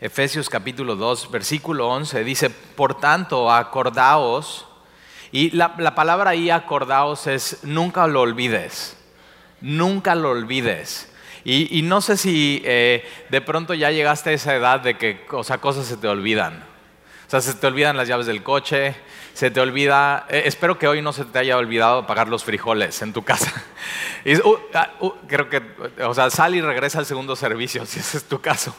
Efesios capítulo 2, versículo 11, dice, por tanto, acordaos, y la, palabra ahí acordaos es nunca lo olvides, nunca lo olvides. Y, no sé si eh, de pronto ya llegaste a esa edad de que o sea, cosas se te olvidan. Sea, se te olvidan las llaves del coche, se te olvida, eh, espero que hoy no se te haya olvidado pagar los frijoles en tu casa. Uh, ah, uh, creo que, o sea, sal y regresa al segundo servicio, si ese es tu caso.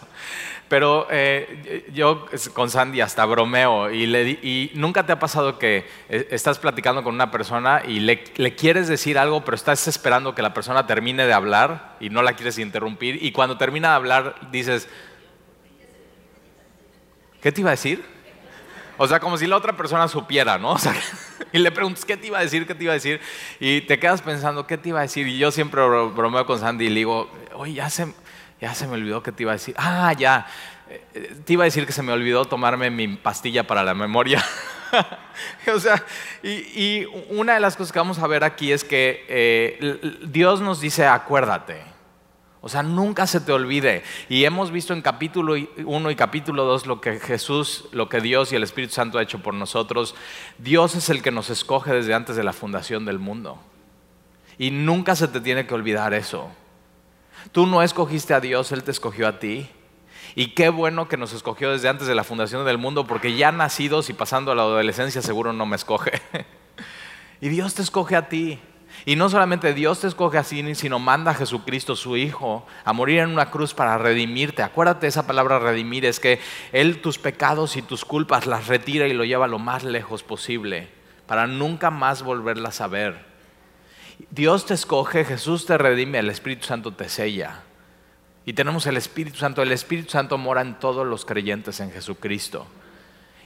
Pero eh, yo con Sandy hasta bromeo y, y, nunca te ha pasado que eh, estás platicando con una persona y le, le, quieres decir algo, pero estás esperando que la persona termine de hablar y no la quieres interrumpir y cuando termina de hablar dices, ¿qué te iba a decir? O sea, como si la otra persona supiera, ¿no? O sea, y le preguntas, ¿qué te iba a decir? ¿Qué te iba a decir? Y te quedas pensando, ¿qué te iba a decir? Y yo siempre bromeo con Sandy y le digo, oye, ya se, ya se me olvidó qué te iba a decir. Ah, ya. Eh, te iba a decir que se me olvidó tomarme mi pastilla para la memoria. o sea, y, una de las cosas que vamos a ver aquí es que eh, Dios nos dice, acuérdate. O sea, nunca se te olvide. Y hemos visto en capítulo 1 y capítulo 2 lo que Jesús, lo que Dios y el Espíritu Santo ha hecho por nosotros. Dios es el que nos escoge desde antes de la fundación del mundo. Y nunca se te tiene que olvidar eso. Tú no escogiste a Dios, Él te escogió a ti. Y qué bueno que nos escogió desde antes de la fundación del mundo, porque ya nacidos y pasando a la adolescencia seguro no me escoge. y Dios te escoge a ti. Y no solamente Dios te escoge así, sino manda a Jesucristo, su Hijo, a morir en una cruz para redimirte. Acuérdate esa palabra redimir, es que Él tus pecados y tus culpas las retira y lo lleva lo más lejos posible, para nunca más volverlas a ver. Dios te escoge, Jesús te redime, el Espíritu Santo te sella. Y tenemos el Espíritu Santo. El Espíritu Santo mora en todos los creyentes en Jesucristo.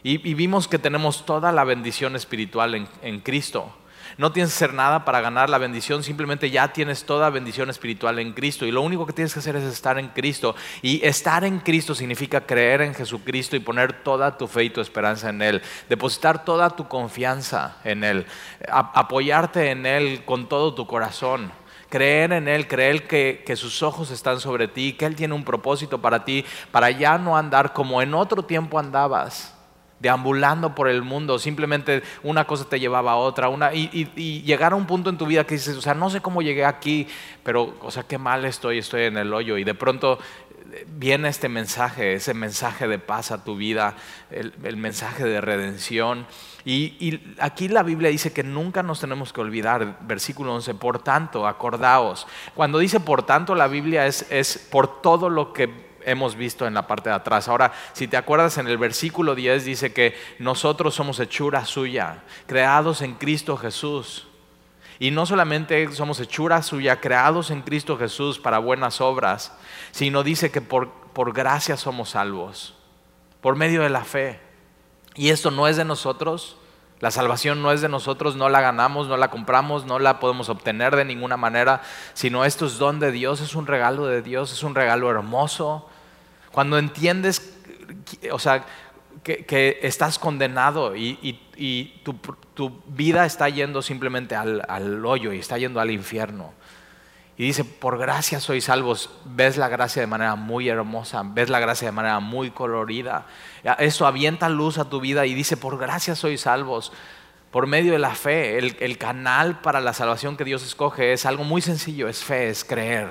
Y, vimos que tenemos toda la bendición espiritual en Cristo. No tienes que hacer nada para ganar la bendición, simplemente ya tienes toda bendición espiritual en Cristo. Y lo único que tienes que hacer es estar en Cristo. Y estar en Cristo significa creer en Jesucristo y poner toda tu fe y tu esperanza en Él. Depositar toda tu confianza en Él. apoyarte en Él con todo tu corazón creer en Él, creer que, que, sus ojos están sobre ti, que Él tiene un propósito para ti, para ya no andar como en otro tiempo andabas deambulando por el mundo, simplemente una cosa te llevaba a otra, una, y, llegar a un punto en tu vida que dices, o sea, no sé cómo llegué aquí, pero, o sea, qué mal estoy, estoy en el hoyo, y de pronto eh, viene este mensaje, ese mensaje de paz a tu vida, el, mensaje de redención. Y, aquí la Biblia dice que nunca nos tenemos que olvidar, versículo 11, por tanto, acordaos. Cuando dice por tanto, la Biblia es por todo lo que hemos visto en la parte de atrás. Ahora, si te acuerdas, en el versículo 10 dice que nosotros somos hechura suya, creados en Cristo Jesús. Y no solamente somos hechura suya, creados en Cristo Jesús para buenas obras, sino dice que por, por gracia somos salvos, por medio de la fe. Y esto no es de nosotros, la salvación no es de nosotros, no la ganamos, no la compramos, no la podemos obtener de ninguna manera, sino esto es don de Dios, es un regalo de Dios, es un regalo hermoso. Cuando entiendes, o sea, que, estás condenado y, tu, vida está yendo simplemente al, al hoyo y está yendo al infierno. Y dice, por gracia sois salvos. Ves la gracia de manera muy hermosa, ves la gracia de manera muy colorida. Eso avienta luz a tu vida y dice, por gracia sois salvos. Por medio de la fe, el, el canal para la salvación que Dios escoge es algo muy sencillo, es fe, es creer.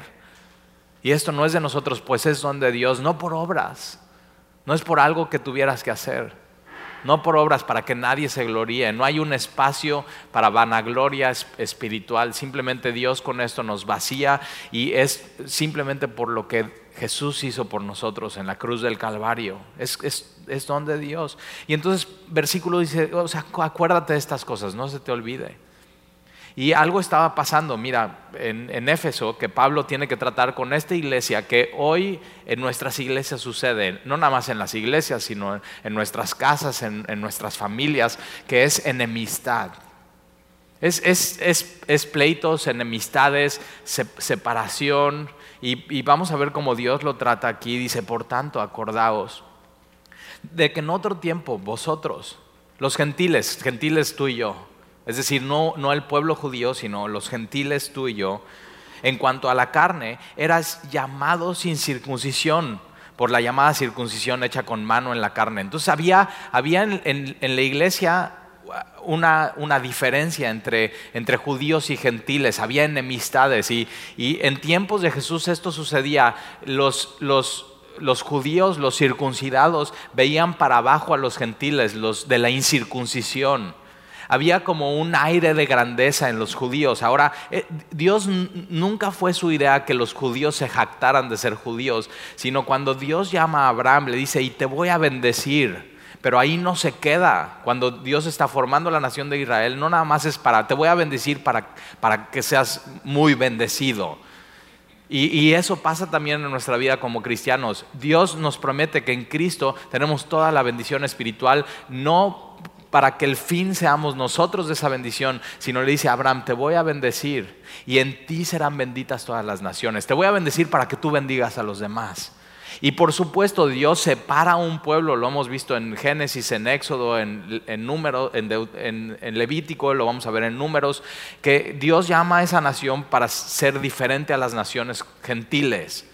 Y esto no es de nosotros, pues es don de Dios, no por obras, no es por algo que tuvieras que hacer no por obras para que nadie se gloríe. No hay un espacio para vanagloria espiritual. Simplemente Dios con esto nos vacía y es simplemente por lo que Jesús hizo por nosotros en la cruz del Calvario. Es, es, don de Dios. Y entonces versículo dice, o sea, acuérdate de estas cosas, no se te olvide. Y algo estaba pasando, mira, en, Éfeso, que Pablo tiene que tratar con esta iglesia, que hoy en nuestras iglesias sucede, no nada más en las iglesias, sino en nuestras casas, en, nuestras familias, que es enemistad. Es, es, pleitos, enemistades, separación, y vamos a ver cómo Dios lo trata aquí. Dice, por tanto, acordaos de que en otro tiempo vosotros, los gentiles, gentiles tú y yo, es decir, no, no el pueblo judío, sino los gentiles tú y yo, en cuanto a la carne, eras llamado sin circuncisión por la llamada circuncisión hecha con mano en la carne. Entonces había, había en, la iglesia una, una diferencia entre, entre, judíos y gentiles, había enemistades y, y, en tiempos de Jesús esto sucedía. Los, los, los judíos, los circuncidados, veían para abajo a los gentiles, los de la incircuncisión había como un aire de grandeza en los judíos. Ahora, eh, Dios nunca fue su idea que los judíos se jactaran de ser judíos, sino cuando Dios llama a Abraham, le dice, y te voy a bendecir. Pero ahí no se queda. Cuando Dios está formando la nación de Israel, no nada más es para, te voy a bendecir para, para que seas muy bendecido. Y, y, eso pasa también en nuestra vida como cristianos. Dios nos promete que en Cristo tenemos toda la bendición espiritual, no para que el fin seamos nosotros de esa bendición, sino le dice Abraham, te voy a bendecir y en ti serán benditas todas las naciones. Te voy a bendecir para que tú bendigas a los demás. Y por supuesto Dios separa un pueblo, lo hemos visto en Génesis, en Éxodo, en, Número, en, en, Levítico, lo vamos a ver en Números, que Dios llama a esa nación para ser diferente a las naciones gentiles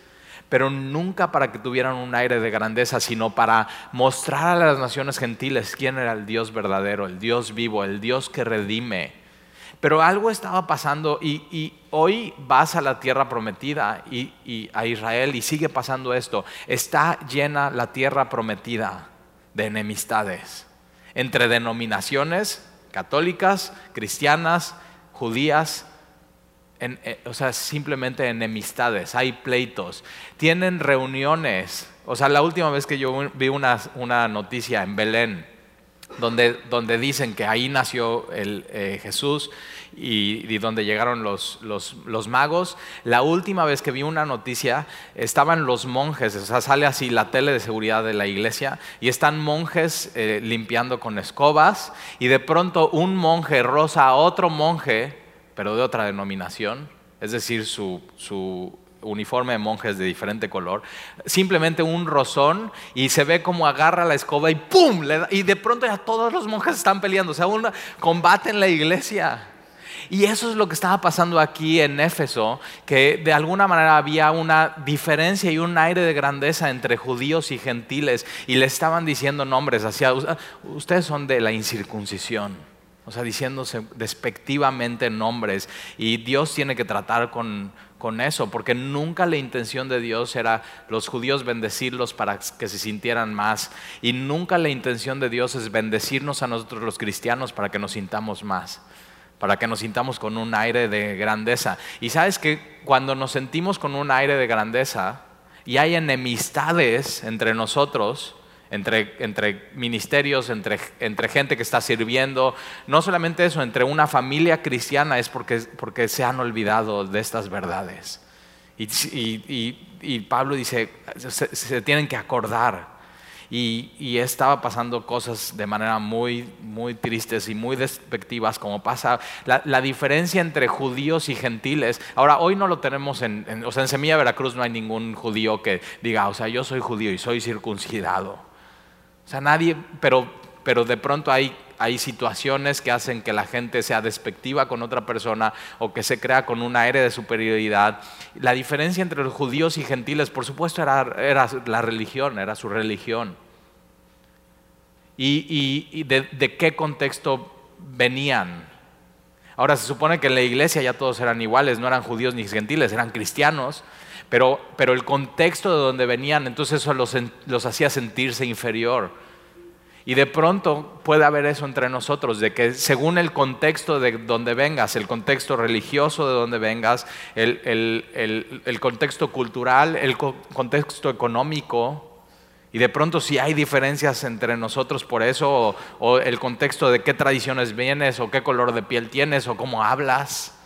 pero nunca para que tuvieran un aire de grandeza, sino para mostrar a las naciones gentiles quién era el Dios verdadero, el Dios vivo, el Dios que redime. Pero algo estaba pasando y, hoy vas a la tierra prometida y, a Israel y sigue pasando esto. Está llena la tierra prometida de enemistades entre denominaciones católicas, cristianas, judías, eh, o sea, simplemente enemistades, hay pleitos, tienen reuniones. O sea, la última vez que yo vi una, una noticia en Belén, donde, donde, dicen que ahí nació el, eh, Jesús y, y, donde llegaron los, los, los, magos. La última vez que vi una noticia, estaban los monjes, o sea, sale así la tele de seguridad de la iglesia, y están monjes eh, limpiando con escobas, y de pronto un monje rosa a otro monje pero de otra denominación, es decir, su, uniforme de monjes de diferente color, simplemente un rozón y se ve como agarra la escoba y ¡pum! y de pronto ya todos los monjes están peleando, o sea, un combate la iglesia. Y eso es lo que estaba pasando aquí en Éfeso, que de alguna manera había una diferencia y un aire de grandeza entre judíos y gentiles y le estaban diciendo nombres hacia, ustedes son de la incircuncisión o sea, diciéndose despectivamente nombres. Y Dios tiene que tratar con, con, eso, porque nunca la intención de Dios era los judíos bendecirlos para que se sintieran más. Y nunca la intención de Dios es bendecirnos a nosotros los cristianos para que nos sintamos más, para que nos sintamos con un aire de grandeza. Y sabes que cuando nos sentimos con un aire de grandeza y hay enemistades entre nosotros, entre, ministerios, entre, gente que está sirviendo. No solamente eso, entre una familia cristiana es porque, porque se han olvidado de estas verdades. Y, Pablo dice, se, tienen que acordar. Y, estaba pasando cosas de manera muy, muy tristes y muy despectivas, como pasa la, diferencia entre judíos y gentiles. Ahora, hoy no lo tenemos en, en, o sea, en Semilla Veracruz no hay ningún judío que diga, o sea, yo soy judío y soy circuncidado. O sea, nadie, pero, pero de pronto hay, hay situaciones que hacen que la gente sea despectiva con otra persona o que se crea con un aire de superioridad. La diferencia entre los judíos y gentiles, por supuesto, era, era la religión, era su religión. ¿Y, y, de, de qué contexto venían? Ahora se supone que en la iglesia ya todos eran iguales, no eran judíos ni gentiles, eran cristianos. Pero, el contexto de donde venían, entonces eso los, hacía sentirse inferior. Y de pronto puede haber eso entre nosotros, de que según el contexto de donde vengas, el contexto religioso de donde vengas, el, el contexto cultural, el contexto económico, y de pronto si hay diferencias entre nosotros por eso, o, el contexto de qué tradiciones vienes, o qué color de piel tienes, o cómo hablas,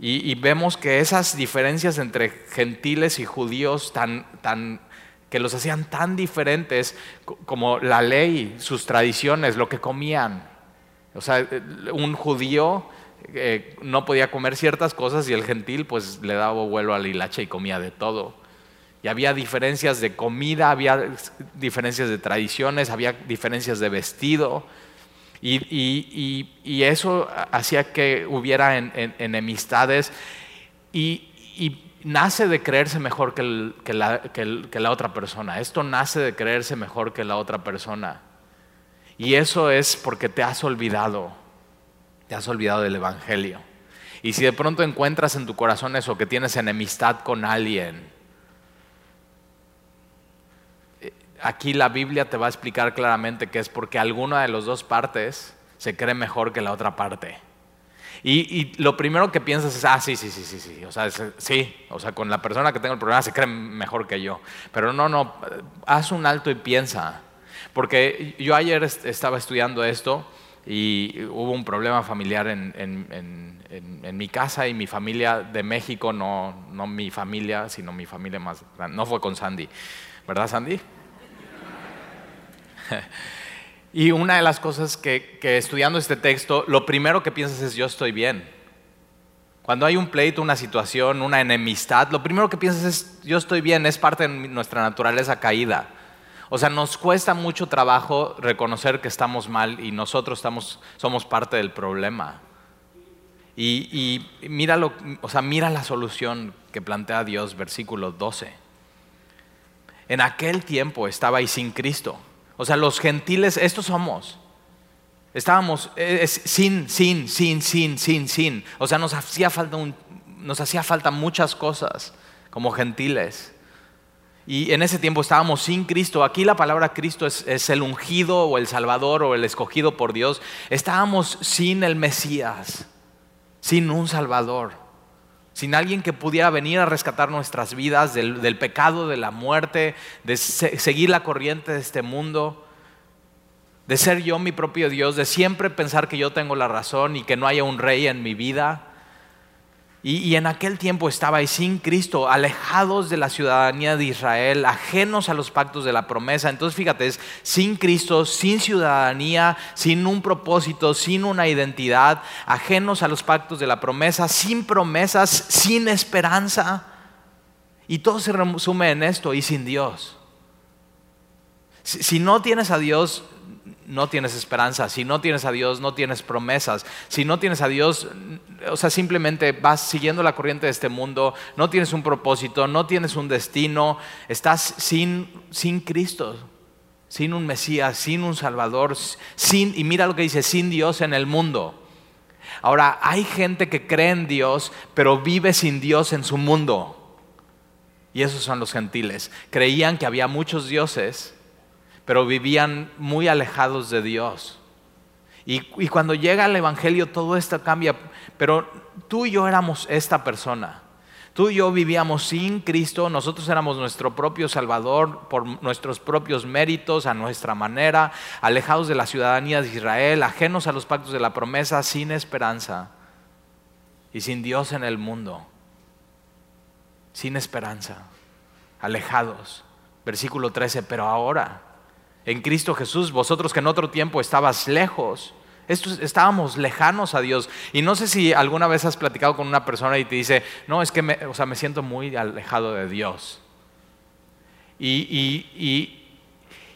y, vemos que esas diferencias entre gentiles y judíos tan, tan, que los hacían tan diferentes como la ley, sus tradiciones, lo que comían. O sea, un judío eh, no podía comer ciertas cosas y el gentil pues le daba vuelo al hilacha y comía de todo. Y había diferencias de comida, había diferencias de tradiciones, había diferencias de vestido. Y, eso hacía que hubiera enemistades. Y, nace de creerse mejor que, la, otra persona. Esto nace de creerse mejor que la otra persona. Y eso es porque te has olvidado, te has olvidado del Evangelio. Y si de pronto encuentras en tu corazón eso, que tienes enemistad con alguien, eh, aquí la Biblia te va a explicar claramente que es porque alguna de las dos partes se cree mejor que la otra parte. Y, lo primero que piensas es, ah, sí, sí, sí, sí, sí, o sea, sí, o sea, con la persona que tengo el problema se cree mejor que yo. Pero no, no, haz un alto y piensa. Porque yo ayer estaba estudiando esto y hubo un problema familiar en, mi casa y mi familia de México, no, no mi familia, sino mi familia más grande. No fue con Sandy, ¿verdad Sandy? Y una de las cosas que, estudiando este texto, lo primero que piensas es yo estoy bien. Cuando hay un pleito, una situación, una enemistad, lo primero que piensas es yo estoy bien, es parte de nuestra naturaleza caída. O sea, nos cuesta mucho trabajo reconocer que estamos mal y nosotros estamos, somos parte del problema. Y, mira, o sea, mira la solución que plantea Dios, versículo 12. En aquel tiempo estaba ahí sin Cristo o sea, los gentiles, estos somos. Estábamos sin, sin, sin, sin, sin, sin. O sea, nos hacía falta, nos hacía falta muchas cosas como gentiles. Y en ese tiempo estábamos sin Cristo. Aquí la palabra Cristo es, el ungido o el Salvador o el escogido por Dios. Estábamos sin el Mesías, sin un Salvador sin alguien que pudiera venir a rescatar nuestras vidas del, pecado, de la muerte, de seguir la corriente de este mundo, de ser yo mi propio Dios, de siempre pensar que yo tengo la razón y que no haya un rey en mi vida. Y, en aquel tiempo estaba ahí sin Cristo, alejados de la ciudadanía de Israel, ajenos a los pactos de la promesa. Entonces fíjate, es sin Cristo, sin ciudadanía, sin un propósito, sin una identidad, ajenos a los pactos de la promesa, sin promesas, sin esperanza. Y todo se resume en esto, y sin Dios. si no tienes a Dios, no tienes esperanza. Si no tienes a Dios, no tienes promesas. Si no tienes a Dios, o sea, simplemente vas siguiendo la corriente de este mundo, no tienes un propósito, no tienes un destino, estás sin, sin Cristo, sin un Mesías, sin un Salvador, sin, y mira lo que dice, sin Dios en el mundo. Ahora, hay gente que cree en Dios, pero vive sin Dios en su mundo. Y esos son los gentiles. Creían que había muchos dioses pero vivían muy alejados de Dios. Y, cuando llega el Evangelio todo esto cambia, pero tú y yo éramos esta persona. Tú y yo vivíamos sin Cristo, nosotros éramos nuestro propio Salvador por nuestros propios méritos, a nuestra manera, alejados de la ciudadanía de Israel, ajenos a los pactos de la promesa, sin esperanza y sin Dios en el mundo, sin esperanza, alejados. Versículo 13, pero ahora en Cristo Jesús, vosotros que en otro tiempo estabas lejos, estábamos lejanos a Dios. Y no sé si alguna vez has platicado con una persona y te dice, no, es que me, o sea, me siento muy alejado de Dios. Y,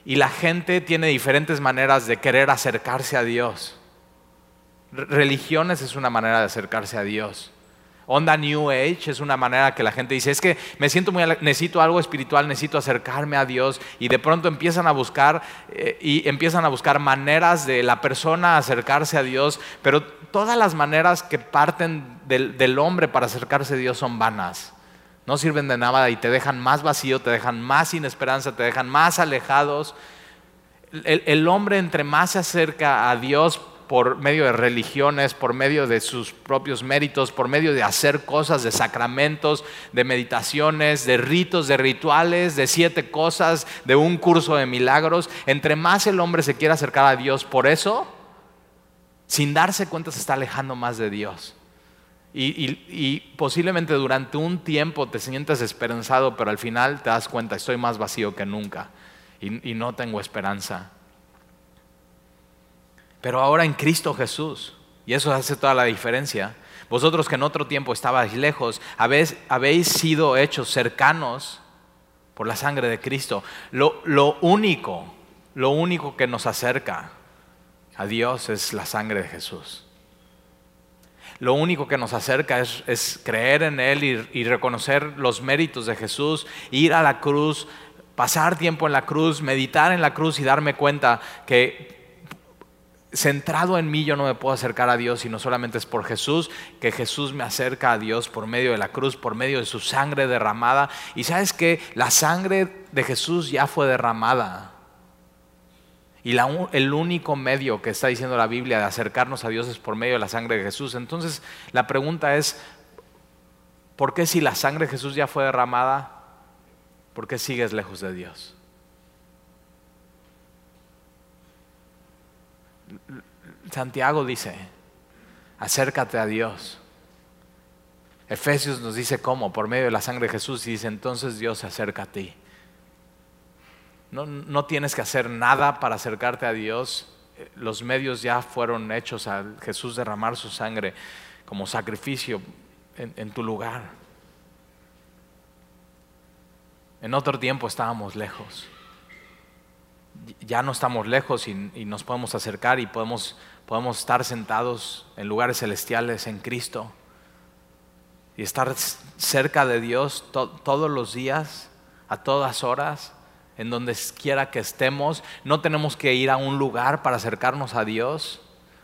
y la gente tiene diferentes maneras de querer acercarse a Dios. Religiones es una manera de acercarse a Dios. Onda New Age es una manera que la gente dice, es que me siento muy, necesito algo espiritual, necesito acercarme a Dios y de pronto empiezan a buscar eh, y empiezan a buscar maneras de la persona acercarse a Dios, pero todas las maneras que parten del, hombre para acercarse a Dios son vanas. No sirven de nada y te dejan más vacío, te dejan más sin esperanza, te dejan más alejados. el hombre entre más se acerca a Dios, por medio de religiones, por medio de sus propios méritos, por medio de hacer cosas, de sacramentos, de meditaciones, de ritos, de rituales, de siete cosas, de un curso de milagros. Entre más el hombre se quiere acercar a Dios, por eso, sin darse cuenta, se está alejando más de Dios. Y, posiblemente durante un tiempo te sientes esperanzado, pero al final te das cuenta, estoy más vacío que nunca y no tengo esperanza pero ahora en Cristo Jesús. Y eso hace toda la diferencia. Vosotros que en otro tiempo estabais lejos, habéis, habéis sido hechos cercanos por la sangre de Cristo. Lo, lo único, lo único que nos acerca a Dios es la sangre de Jesús. lo único que nos acerca es, creer en Él y, reconocer los méritos de Jesús, ir a la cruz, pasar tiempo en la cruz, meditar en la cruz y darme cuenta que centrado en mí yo no me puedo acercar a Dios, sino solamente es por Jesús, que Jesús me acerca a Dios por medio de la cruz, por medio de su sangre derramada. Y sabes que la sangre de Jesús ya fue derramada. Y el único medio que está diciendo la Biblia de acercarnos a Dios es por medio de la sangre de Jesús. Entonces la pregunta es, ¿por qué si la sangre de Jesús ya fue derramada, por qué sigues lejos de Dios? Santiago dice, acércate a Dios. Efesios nos dice cómo, por medio de la sangre de Jesús, y dice, entonces Dios se acerca a ti. No, tienes que hacer nada para acercarte a Dios. Los medios ya fueron hechos a Jesús derramar su sangre como sacrificio en, tu lugar. En otro tiempo estábamos lejos. Ya no estamos lejos y, nos podemos acercar y podemos, podemos estar sentados en lugares celestiales en Cristo y estar cerca de Dios todos los días, a todas horas en donde quiera que estemos. No tenemos que ir a un lugar para acercarnos a Dios.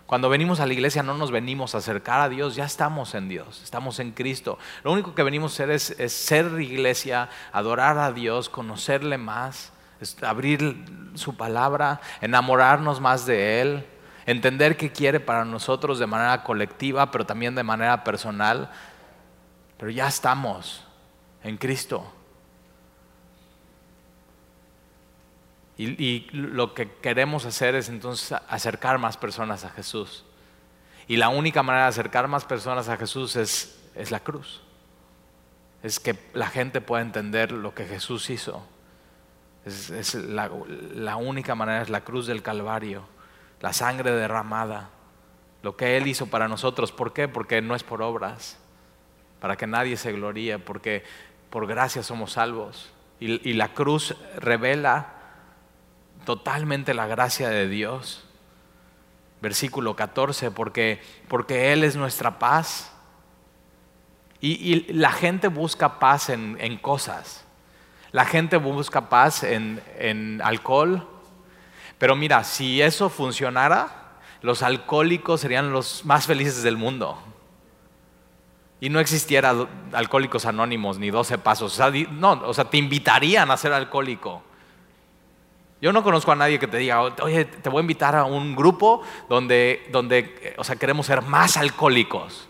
Cuando venimos a la iglesia no nos venimos a acercar a Dios, ya estamos en Dios, estamos en Cristo. Lo único que venimos a hacer es, ser iglesia, adorar a Dios, conocerle más, abrir su palabra, enamorarnos más de Él, entender qué quiere para nosotros de manera colectiva, pero también de manera personal. Pero ya estamos en Cristo. Y, lo que queremos hacer es entonces acercar más personas a Jesús. Y la única manera de acercar más personas a Jesús es, es la cruz. Es que la gente pueda entender lo que Jesús hizo. Es, la, la única manera es la cruz del Calvario, la sangre derramada, lo que Él hizo para nosotros. ¿Por qué? Porque no es por obras, para que nadie se gloríe, porque por gracia somos salvos. Y, y la cruz revela totalmente la gracia de Dios. Versículo 14, porque, porque Él es nuestra paz. Y, la gente busca paz en, cosas. La gente busca paz en, en alcohol. Pero mira, si eso funcionara, los alcohólicos serían los más felices del mundo. Y no existiera alcohólicos anónimos ni 12 pasos. no, o sea, te invitarían a ser alcohólico. Yo no conozco a nadie que te diga, oye, te voy a invitar a un grupo donde, donde o sea, queremos ser más alcohólicos.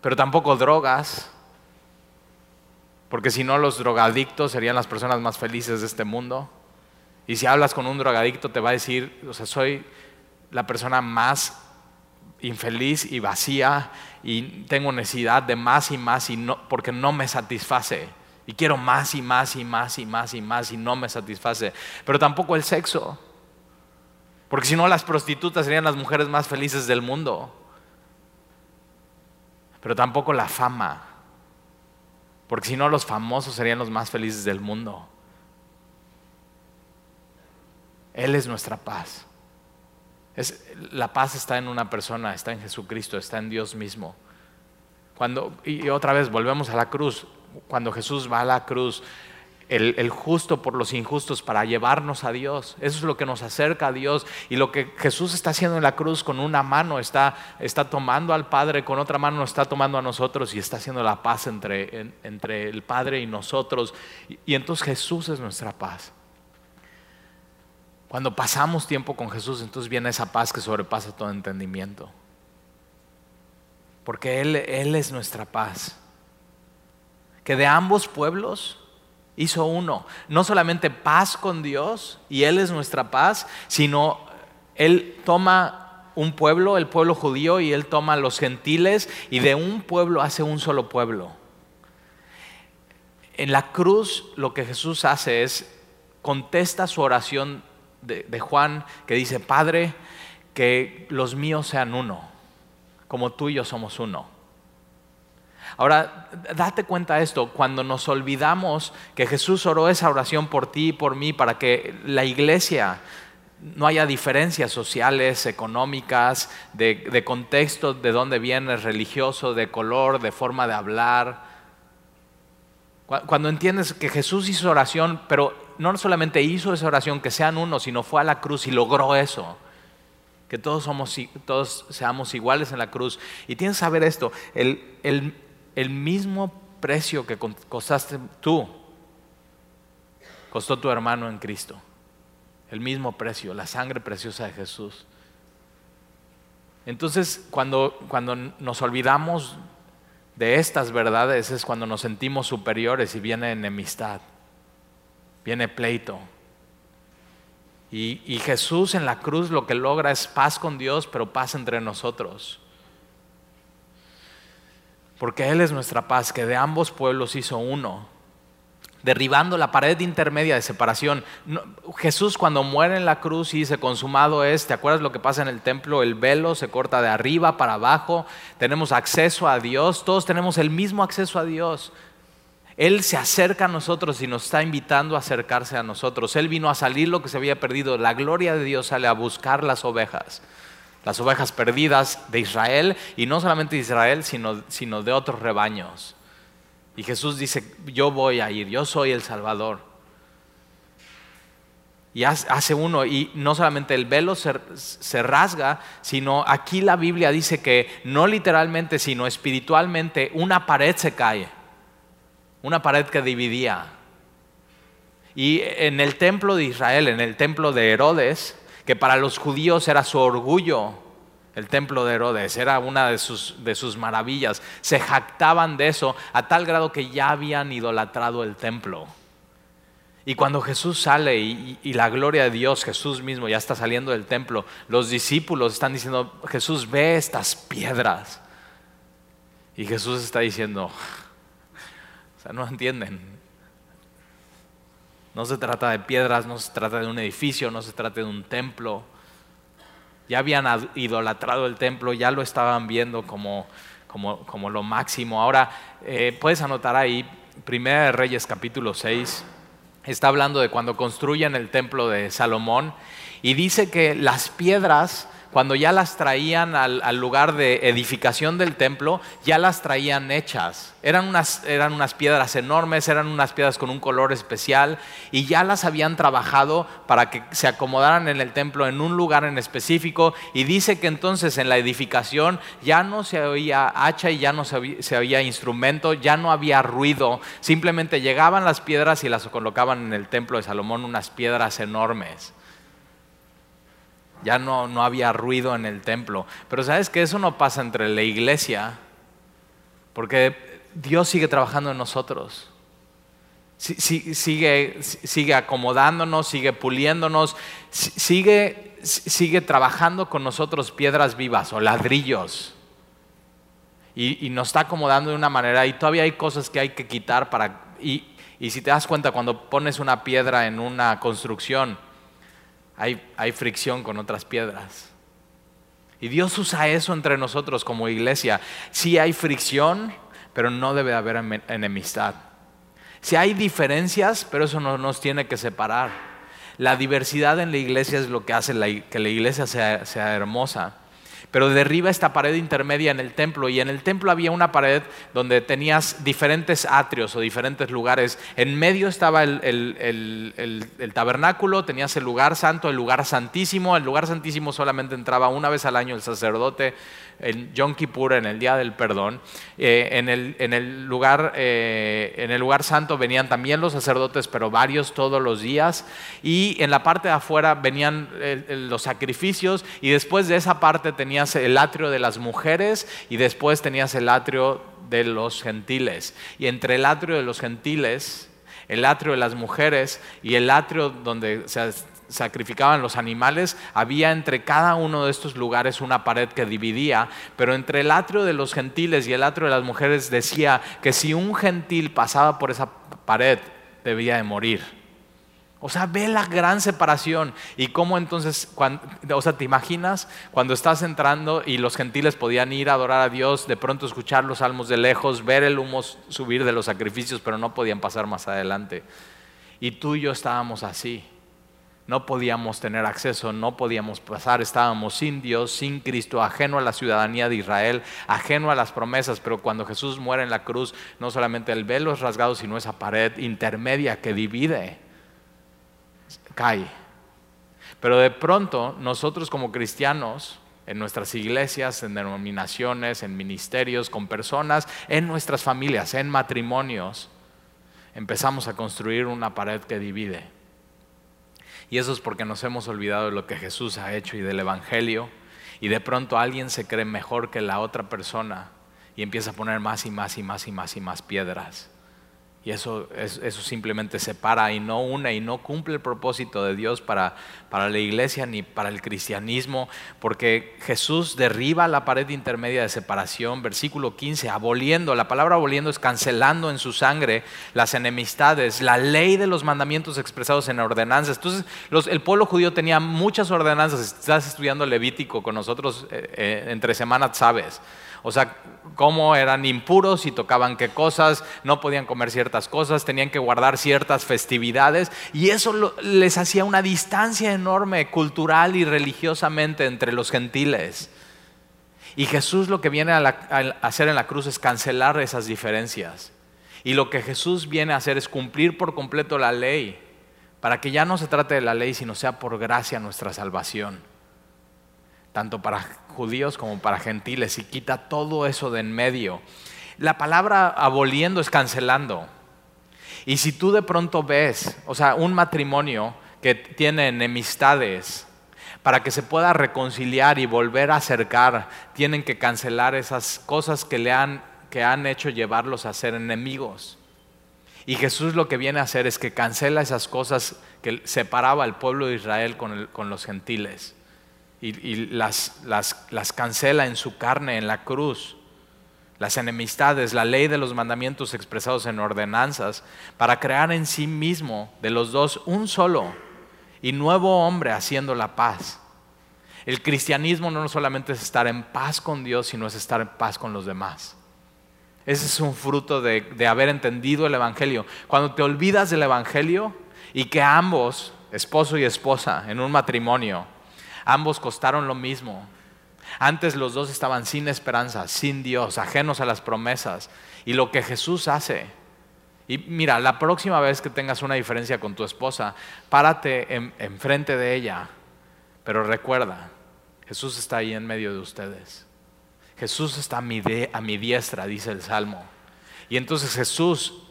Pero tampoco drogas, porque si no los drogadictos serían las personas más felices de este mundo. Y si hablas con un drogadicto te va a decir, o sea, soy la persona más infeliz y vacía y tengo necesidad de más y más y no, porque no me satisface. Y quiero más y más y más y más y más y no me satisface. Pero tampoco el sexo. Porque si no, las prostitutas serían las mujeres más felices del mundo. Pero tampoco la fama. Porque si no, los famosos serían los más felices del mundo. Él es nuestra paz. la paz está en una persona, está en Jesucristo, está en Dios mismo. Cuando, y otra vez volvemos a la cruz cuando Jesús va a la cruz, el, justo por los injustos para llevarnos a Dios. Eso es lo que nos acerca a Dios. Y lo que Jesús está haciendo en la cruz con una mano, está, está tomando al Padre, con otra mano nos está tomando a nosotros y está haciendo la paz entre, entre el Padre y nosotros. y entonces Jesús es nuestra paz. Cuando pasamos tiempo con Jesús, entonces viene esa paz que sobrepasa todo entendimiento. Porque Él, Él es nuestra paz que de ambos pueblos hizo uno. No solamente paz con Dios, y Él es nuestra paz, sino Él toma un pueblo, el pueblo judío, y Él toma los gentiles, y de un pueblo hace un solo pueblo. En la cruz lo que Jesús hace es contesta su oración de, de Juan que dice, Padre, que los míos sean uno, como tú y yo somos uno. Ahora, date cuenta de esto, cuando nos olvidamos que Jesús oró esa oración por ti y por mí para que la iglesia no haya diferencias sociales, económicas, de, contexto, de dónde vienes, religioso, de color, de forma de hablar. Cuando entiendes que Jesús hizo oración, pero no solamente hizo esa oración, que sean uno, sino fue a la cruz y logró eso. Que todos, somos, todos seamos iguales en la cruz. Y tienes que saber esto, el, el mismo precio que costaste tú, costó tu hermano en Cristo el mismo precio, la sangre preciosa de Jesús. Entonces, cuando, cuando nos olvidamos de estas verdades es cuando nos sentimos superiores y viene enemistad, viene pleito. Y, y, Jesús en la cruz lo que logra es paz con Dios, pero paz entre nosotros. Porque Él es nuestra paz, que de ambos pueblos hizo uno derribando la pared intermedia de separación. Jesús cuando muere en la cruz y dice, consumado es, ¿te acuerdas lo que pasa en el templo? El velo se corta de arriba para abajo, tenemos acceso a Dios, todos tenemos el mismo acceso a Dios. Él se acerca a nosotros y nos está invitando a acercarse a nosotros. Él vino a salir lo que se había perdido. La gloria de Dios sale a buscar las ovejas, las ovejas perdidas de Israel, y no solamente de Israel, sino, sino de otros rebaños. Y Jesús dice, yo voy a ir, yo soy el Salvador. Y hace uno, y no solamente el velo se, rasga, sino aquí la Biblia dice que no literalmente, sino espiritualmente, una pared se cae, una pared que dividía. Y en el templo de Israel, en el templo de Herodes, que para los judíos era su orgullo, el templo de Herodes, era una de sus, de sus maravillas. Se jactaban de eso a tal grado que ya habían idolatrado el templo. Y cuando Jesús sale y, y, la gloria de Dios, Jesús mismo ya está saliendo del templo, los discípulos están diciendo, Jesús ve estas piedras. Y Jesús está diciendo, o sea, no entienden. No se trata de piedras, no se trata de un edificio, no se trata de un templo ya habían idolatrado el templo, ya lo estaban viendo como, como, lo máximo. Ahora, eh, puedes anotar ahí, Primera de Reyes capítulo 6, está hablando de cuando construyen el templo de Salomón y dice que las piedras cuando ya las traían al, lugar de edificación del templo, ya las traían hechas. Eran unas, eran unas piedras enormes, eran unas piedras con un color especial y ya las habían trabajado para que se acomodaran en el templo en un lugar en específico. Y dice que entonces en la edificación ya no se oía hacha y ya no se se oía instrumento, ya no había ruido. Simplemente llegaban las piedras y las colocaban en el templo de Salomón, unas piedras enormes ya no, no había ruido en el templo. Pero sabes que eso no pasa entre la iglesia, porque Dios sigue trabajando en nosotros. Sigue, sigue acomodándonos, sigue puliéndonos, sigue, sigue trabajando con nosotros piedras vivas o ladrillos. Y, y, nos está acomodando de una manera y todavía hay cosas que hay que quitar para... Y, y si te das cuenta, cuando pones una piedra en una construcción, hay, fricción con otras piedras. Y Dios usa eso entre nosotros como iglesia. Sí hay fricción, pero no debe haber enemistad. Si hay diferencias, pero eso no nos tiene que separar. La diversidad en la iglesia es lo que hace que la iglesia sea hermosa pero derriba esta pared intermedia en el templo y en el templo había una pared donde tenías diferentes atrios o diferentes lugares. En medio estaba el, tabernáculo, tenías el lugar santo, el lugar santísimo. El lugar santísimo solamente entraba una vez al año el sacerdote en Yom Kippur, en el Día del Perdón. Eh, en, el, lugar, eh, en el lugar santo venían también los sacerdotes, pero varios todos los días. Y en la parte de afuera venían eh, los sacrificios y después de esa parte tenías el atrio de las mujeres y después tenías el atrio de los gentiles. Y entre el atrio de los gentiles el atrio de las mujeres y el atrio donde se sacrificaban los animales, había entre cada uno de estos lugares una pared que dividía, pero entre el atrio de los gentiles y el atrio de las mujeres decía que si un gentil pasaba por esa pared, debía de morir. O sea, ve la gran separación y cómo entonces, o sea, te imaginas cuando estás entrando y los gentiles podían ir a adorar a Dios, de pronto escuchar los salmos de lejos, ver el humo subir de los sacrificios, pero no podían pasar más adelante. Y tú y yo estábamos así. No podíamos tener acceso, no podíamos pasar, estábamos sin Dios, sin Cristo, ajeno a la ciudadanía de Israel, ajeno a las promesas, pero cuando Jesús muere en la cruz, no solamente el velo es rasgado, sino esa pared intermedia que divide, cae. Pero de pronto nosotros como cristianos, en nuestras iglesias, en denominaciones, en ministerios, con personas, en nuestras familias, en matrimonios, empezamos a construir una pared que divide. Y eso es porque nos hemos olvidado de lo que Jesús ha hecho y del Evangelio. Y de pronto alguien se cree mejor que la otra persona y empieza a poner más y más y más y más y más piedras. Y eso, eso, simplemente separa y no une y no cumple el propósito de Dios para, para la iglesia ni para el cristianismo, porque Jesús derriba la pared intermedia de separación, versículo 15, aboliendo, la palabra aboliendo es cancelando en su sangre las enemistades, la ley de los mandamientos expresados en ordenanzas. Entonces, el pueblo judío tenía muchas ordenanzas, estás estudiando Levítico con nosotros eh, eh, entre semanas, sabes. O sea, cómo eran impuros y tocaban qué cosas, no podían comer ciertas cosas, tenían que guardar ciertas festividades y eso les hacía una distancia enorme cultural y religiosamente entre los gentiles. Y Jesús lo que viene a, hacer en la cruz es cancelar esas diferencias. Y lo que Jesús viene a hacer es cumplir por completo la ley, para que ya no se trate de la ley, sino sea por gracia nuestra salvación tanto para judíos como para gentiles, y quita todo eso de en medio. La palabra aboliendo es cancelando. Y si tú de pronto ves, o sea, un matrimonio que tiene enemistades, para que se pueda reconciliar y volver a acercar, tienen que cancelar esas cosas que le han, que han hecho llevarlos a ser enemigos. Y Jesús lo que viene a hacer es que cancela esas cosas que separaba al pueblo de Israel con, con los gentiles y, las, las, cancela en su carne, en la cruz. Las enemistades, la ley de los mandamientos expresados en ordenanzas, para crear en sí mismo de los dos un solo y nuevo hombre haciendo la paz. El cristianismo no solamente es estar en paz con Dios, sino es estar en paz con los demás. Ese es un fruto de, de, haber entendido el Evangelio. Cuando te olvidas del Evangelio y que ambos, esposo y esposa, en un matrimonio, Ambos costaron lo mismo. Antes los dos estaban sin esperanza, sin Dios, ajenos a las promesas. Y lo que Jesús hace, y mira, la próxima vez que tengas una diferencia con tu esposa, párate enfrente de ella. Pero recuerda, Jesús está ahí en medio de ustedes. Jesús está a mi, a mi diestra, dice el Salmo. Y entonces Jesús,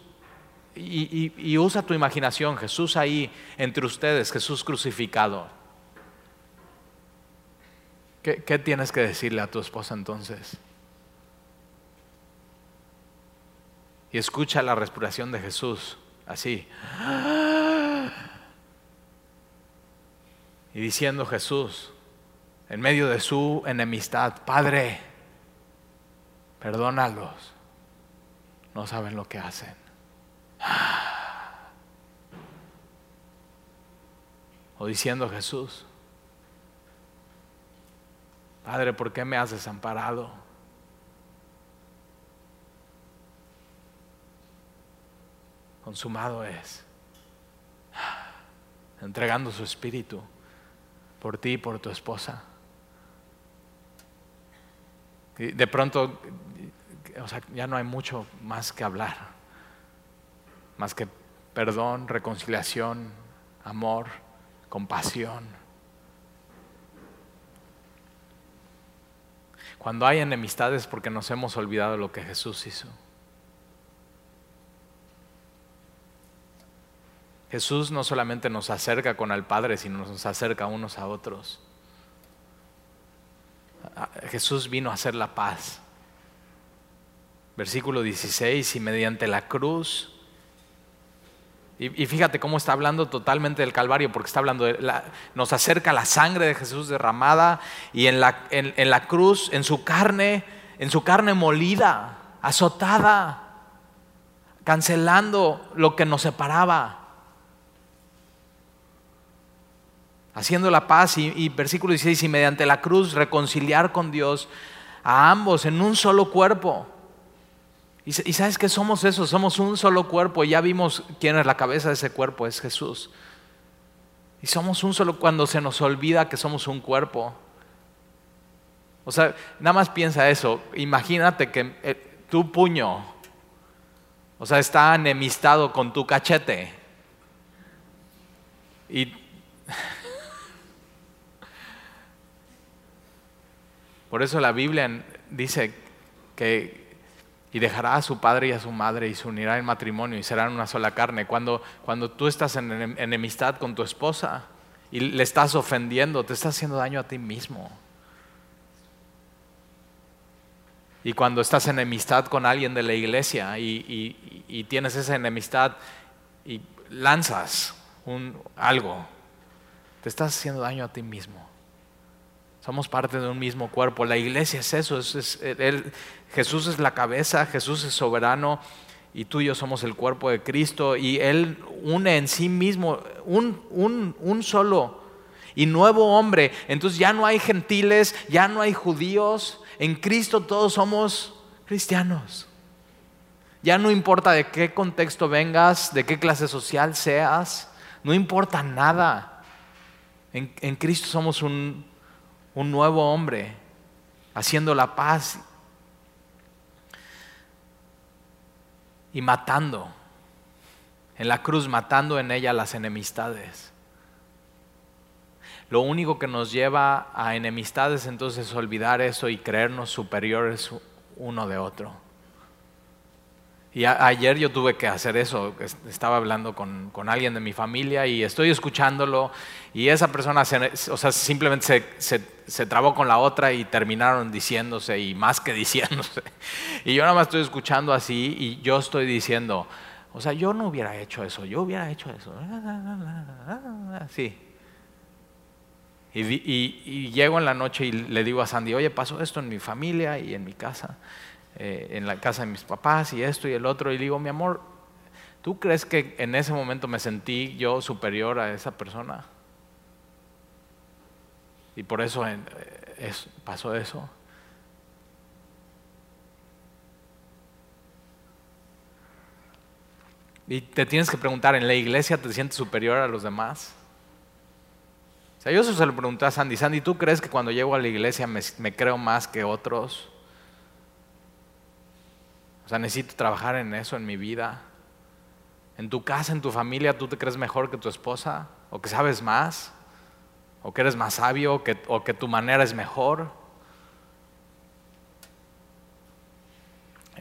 y usa tu imaginación, Jesús ahí entre ustedes, Jesús crucificado. ¿Qué, tienes que decirle a tu esposa entonces? Y escucha la respiración de Jesús, así. Y diciendo Jesús, en medio de su enemistad, Padre, perdónalos, no saben lo que hacen. O diciendo Jesús, Padre, ¿por qué me has desamparado? Consumado es, entregando su espíritu por ti y por tu esposa. Y de pronto, o sea, ya no hay mucho más que hablar, más que perdón, reconciliación, amor, compasión. Cuando hay enemistades porque nos hemos olvidado lo que Jesús hizo. Jesús no solamente nos acerca con el Padre, sino nos acerca unos a otros. Jesús vino a hacer la paz. Versículo 16, y mediante la cruz y, fíjate cómo está hablando totalmente del Calvario, porque está hablando, de nos acerca la sangre de Jesús derramada y en la, en la cruz, en su carne, en su carne molida, azotada, cancelando lo que nos separaba. haciendo la paz y, y, versículo 16, y mediante la cruz reconciliar con Dios a ambos en un solo cuerpo. Y, sabes que somos eso, somos un solo cuerpo. Ya vimos quién es la cabeza de ese cuerpo, es Jesús. Y somos un solo cuando se nos olvida que somos un cuerpo. O sea, nada más piensa eso. Imagínate que eh, tu puño, o sea, está enemistado con tu cachete. Y por eso la Biblia dice que y dejará a su padre y a su madre y se unirá en matrimonio y serán una sola carne. Cuando, cuando tú estás en enemistad con tu esposa y le estás ofendiendo, te estás haciendo daño a ti mismo. Y cuando estás en enemistad con alguien de la iglesia y, tienes esa enemistad y lanzas un, algo, te estás haciendo daño a ti mismo. Somos parte de un mismo cuerpo. La iglesia es eso. Es, Jesús es la cabeza, Jesús es soberano y tú y yo somos el cuerpo de Cristo y Él une en sí mismo un, un, un solo y nuevo hombre. Entonces ya no hay gentiles, ya no hay judíos. En Cristo todos somos cristianos. Ya no importa de qué contexto vengas, de qué clase social seas, no importa nada. En, en Cristo somos un, un nuevo hombre, haciendo la paz y matando, en la cruz matando en ella las enemistades. Lo único que nos lleva a enemistades entonces es olvidar eso y creernos superiores uno de otro. Y ayer yo tuve que hacer eso, estaba hablando con, alguien de mi familia y estoy escuchándolo y esa persona o sea, simplemente se, se, trabó con la otra y terminaron diciéndose y más que diciéndose. Y yo nada más estoy escuchando así y yo estoy diciendo, o sea, yo no hubiera hecho eso, yo hubiera hecho eso. Sí. Y, y llego en la noche y le digo a Sandy, oye, pasó esto en mi familia y en mi casa. Eh, en la casa de mis papás y esto y el otro. Y digo, mi amor, ¿tú crees que en ese momento me sentí yo superior a esa persona? Y por eso eh, pasó eso. Y te tienes que preguntar, ¿en la iglesia te sientes superior a los demás? O sea, yo eso se lo pregunté a Sandy. Sandy, ¿tú crees que cuando llego a la iglesia me creo más que otros? O sea, necesito trabajar en eso en mi vida. En tu casa, en tu familia, ¿tú te crees mejor que tu esposa? ¿O que sabes más? ¿O que eres más sabio? ¿O que, tu manera es mejor?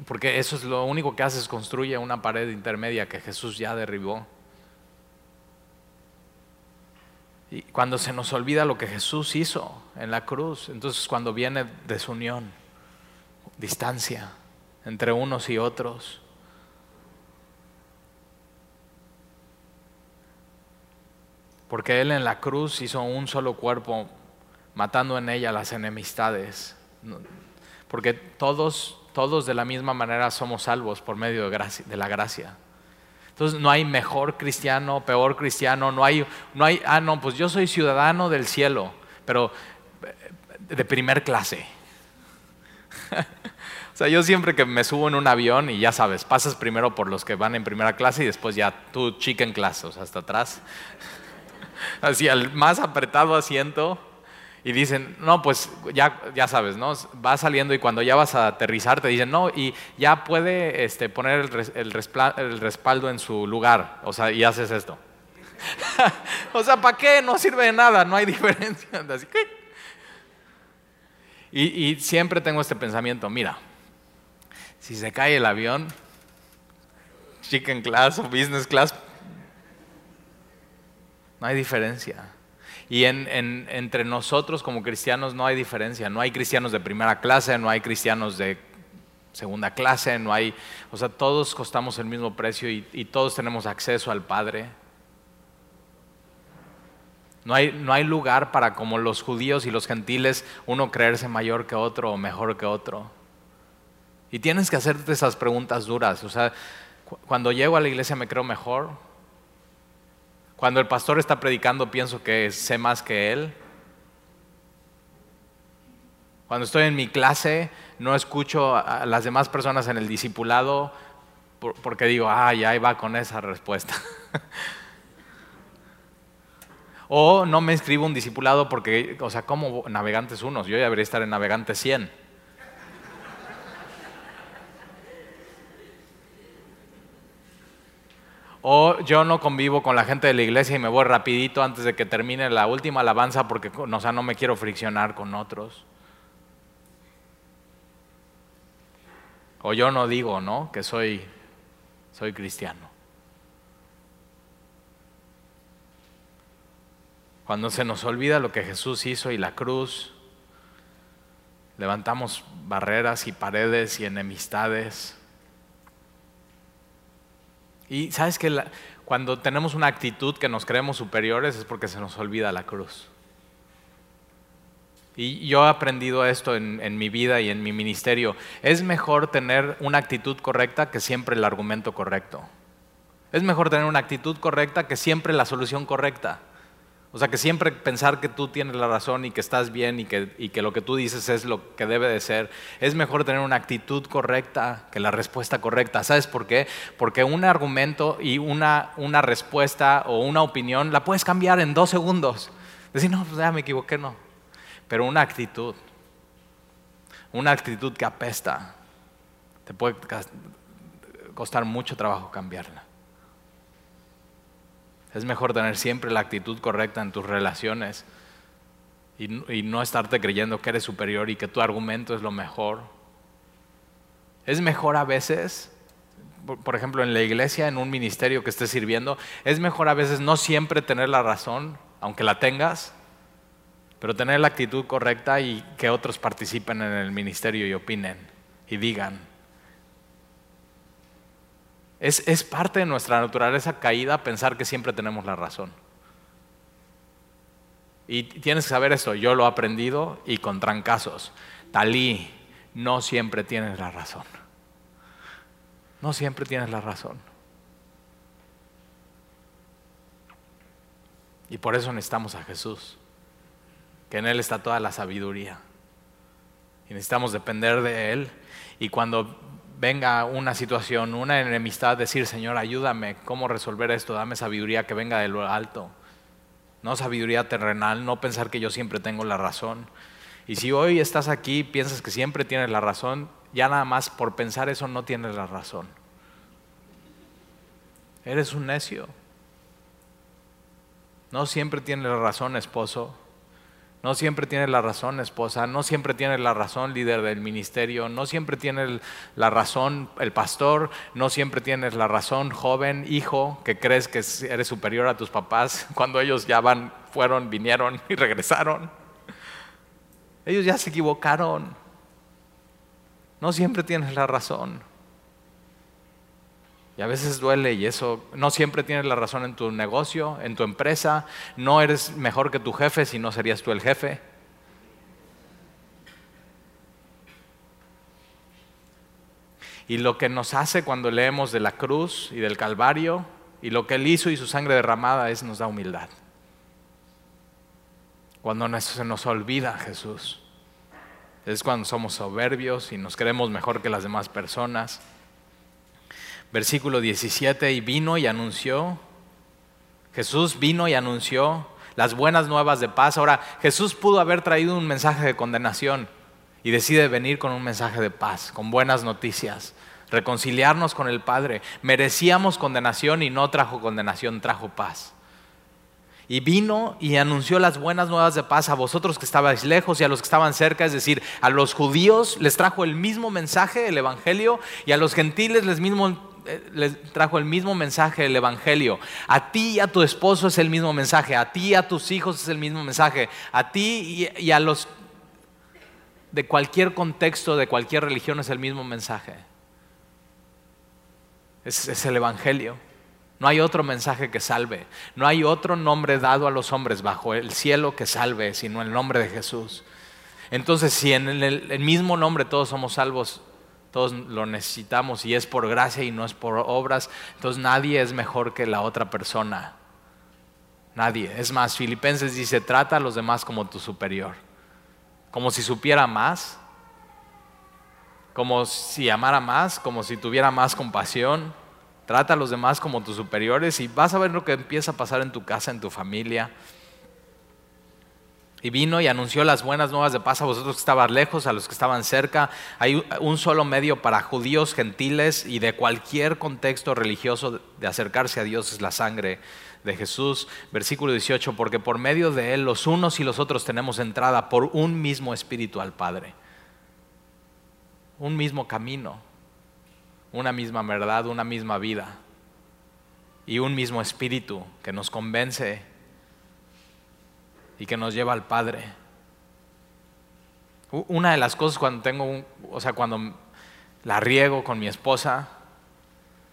Porque eso es lo único que hace construye una pared intermedia que Jesús ya derribó. Y cuando se nos olvida lo que Jesús hizo en la cruz, entonces cuando viene desunión, distancia entre unos y otros. Porque Él en la cruz hizo un solo cuerpo, matando en ella las enemistades. Porque todos, todos de la misma manera somos salvos por medio de, la gracia. Entonces no hay mejor cristiano, peor cristiano, no hay, no hay, ah, no, pues yo soy ciudadano del cielo, pero de primer clase. O sea, yo siempre que me subo en un avión y ya sabes, pasas primero por los que van en primera clase y después ya tú chicken class, o sea, hasta atrás. Así al más apretado asiento y dicen, no, pues ya, ya sabes, ¿no? Va saliendo y cuando ya vas a aterrizar te dicen, no, y ya puede este, poner el, el, respaldo en su lugar, o sea, y haces esto. o sea, ¿para qué? No sirve de nada, no hay diferencia. Y siempre tengo este pensamiento, mira, si se cae el avión, chicken class o business class, no hay diferencia. Y entre nosotros como cristianos no hay diferencia. No hay cristianos de primera clase, no hay cristianos de segunda clase, no hay, o sea, todos costamos el mismo precio y, todos tenemos acceso al Padre. No hay lugar para como los judíos y los gentiles uno creerse mayor que otro o mejor que otro. Y tienes que hacerte esas preguntas duras. O sea, cuando llego a la iglesia me creo mejor. Cuando el pastor está predicando pienso que sé más que él. Cuando estoy en mi clase no escucho a las demás personas en el discipulado porque digo, ah, ya va con esa respuesta. O no me inscribo un discipulado porque, o sea, como navegantes unos, yo ya debería estar en navegante 100. O yo no convivo con la gente de la iglesia y me voy rapidito antes de que termine la última alabanza porque o sea, no me quiero friccionar con otros. O yo no digo, ¿no? Que soy, soy cristiano. Cuando se nos olvida lo que Jesús hizo y la cruz, levantamos barreras y paredes y enemistades. Y sabes que cuando tenemos una actitud que nos creemos superiores es porque se nos olvida la cruz. Y yo he aprendido esto en, mi vida y en mi ministerio. Es mejor tener una actitud correcta que siempre el argumento correcto. Es mejor tener una actitud correcta que siempre la solución correcta. O sea, que siempre pensar que tú tienes la razón y que estás bien y que, lo que tú dices es lo que debe de ser. Es mejor tener una actitud correcta que la respuesta correcta. ¿Sabes por qué? Porque un argumento y una, una respuesta o una opinión la puedes cambiar en dos segundos. Decir, no, pues ya me equivoqué, no. Pero una actitud, una actitud que apesta, te puede costar mucho trabajo cambiarla. Es mejor tener siempre la actitud correcta en tus relaciones y, no estarte creyendo que eres superior y que tu argumento es lo mejor. Es mejor a veces, por ejemplo, en la iglesia, en un ministerio que estés sirviendo, es mejor a veces no siempre tener la razón, aunque la tengas, pero tener la actitud correcta y que otros participen en el ministerio y opinen y digan, es, parte de nuestra naturaleza caída pensar que siempre tenemos la razón. Y tienes que saber esto, yo lo he aprendido y con trancazos. Talí, no siempre tienes la razón. No siempre tienes la razón. Y por eso necesitamos a Jesús, que en Él está toda la sabiduría. Y necesitamos depender de Él. Y cuando venga una situación, una enemistad, decir, Señor, ayúdame, ¿cómo resolver esto? Dame sabiduría que venga de lo alto. No sabiduría terrenal, no pensar que yo siempre tengo la razón. Y si hoy estás aquí, piensas que siempre tienes la razón, ya nada más por pensar eso no tienes la razón. Eres un necio. No siempre tienes la razón, esposo. No siempre tiene la razón, esposa, no siempre tiene la razón, líder del ministerio, no siempre tiene la razón, el pastor, no siempre tienes la razón, joven, hijo, que crees que eres superior a tus papás cuando ellos ya van, fueron, vinieron y regresaron. Ellos ya se equivocaron. No siempre tienes la razón. Y a veces duele y eso, no siempre tienes la razón en tu negocio, en tu empresa, no eres mejor que tu jefe si no serías tú el jefe. Y lo que nos hace cuando leemos de la cruz y del Calvario y lo que Él hizo y su sangre derramada es nos da humildad. Cuando se nos olvida Jesús, es cuando somos soberbios y nos creemos mejor que las demás personas versículo 17, y vino y anunció, Jesús vino y anunció las buenas nuevas de paz. Ahora, Jesús pudo haber traído un mensaje de condenación y decide venir con un mensaje de paz, con buenas noticias, reconciliarnos con el Padre. Merecíamos condenación y no trajo condenación, trajo paz. Y vino y anunció las buenas nuevas de paz a vosotros que estabais lejos y a los que estaban cerca, es decir, a los judíos les trajo el mismo mensaje, el Evangelio, y a los gentiles les mismo les trajo el mismo mensaje del Evangelio. A ti y a tu esposo es el mismo mensaje, a ti y a tus hijos es el mismo mensaje, a ti y a los de cualquier contexto, de cualquier religión es el mismo mensaje. Es, es el Evangelio. No hay otro mensaje que salve. No hay otro nombre dado a los hombres bajo el cielo que salve, sino el nombre de Jesús. Entonces, si en el mismo nombre todos somos salvos, todos lo necesitamos y es por gracia y no es por obras. Entonces nadie es mejor que la otra persona. Nadie. Es más, Filipenses dice, trata a los demás como tu superior. Como si supiera más. Como si amara más. Como si tuviera más compasión. Trata a los demás como tus superiores y vas a ver lo que empieza a pasar en tu casa, en tu familia. Y vino y anunció las buenas nuevas de paz a vosotros que estaban lejos, a los que estaban cerca. Hay un solo medio para judíos, gentiles y de cualquier contexto religioso de acercarse a Dios es la sangre de Jesús. Versículo 18, porque por medio de Él los unos y los otros tenemos entrada por un mismo espíritu al Padre. Un mismo camino, una misma verdad, una misma vida y un mismo espíritu que nos convence y que nos lleva al Padre. Una de las cosas cuando tengo, o sea, cuando la riego con mi esposa,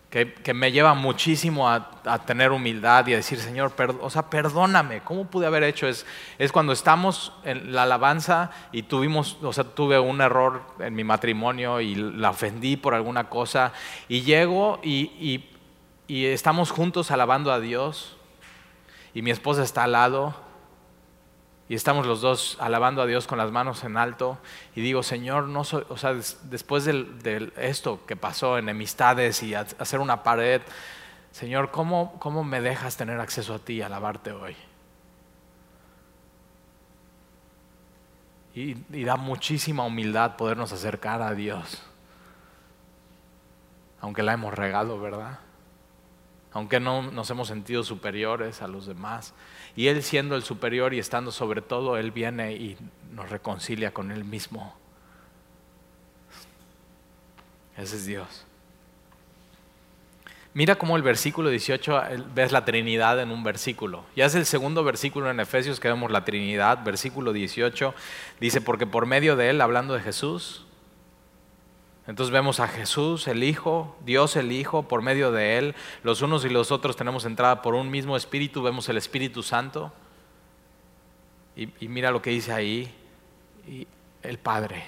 que, me lleva muchísimo a, tener humildad y a decir, Señor, o sea, perdóname, ¿cómo pude haber hecho? Es, es cuando estamos en la alabanza y tuvimos, o sea, tuve un error en mi matrimonio y la ofendí por alguna cosa y llego y, y estamos juntos alabando a Dios y mi esposa está al lado y estamos los dos alabando a Dios con las manos en alto y digo, Señor, no soy, o sea, después de esto que pasó, enemistades y hacer una pared, Señor, ¿cómo, ¿cómo me dejas tener acceso a ti y alabarte hoy? Y, da muchísima humildad podernos acercar a Dios, aunque la hemos regado, ¿verdad? Aunque no nos hemos sentido superiores a los demás. Y Él siendo el superior y estando sobre todo, Él viene y nos reconcilia con Él mismo. Ese es Dios. Mira cómo el versículo 18 ves la Trinidad en un versículo. Ya es el segundo versículo en Efesios que vemos la Trinidad. Versículo 18 dice, porque por medio de Él, hablando de Jesús, entonces vemos a Jesús, el Hijo, Dios el Hijo, por medio de Él. Los unos y los otros tenemos entrada por un mismo Espíritu, vemos el Espíritu Santo. Y, mira lo que dice ahí, el Padre,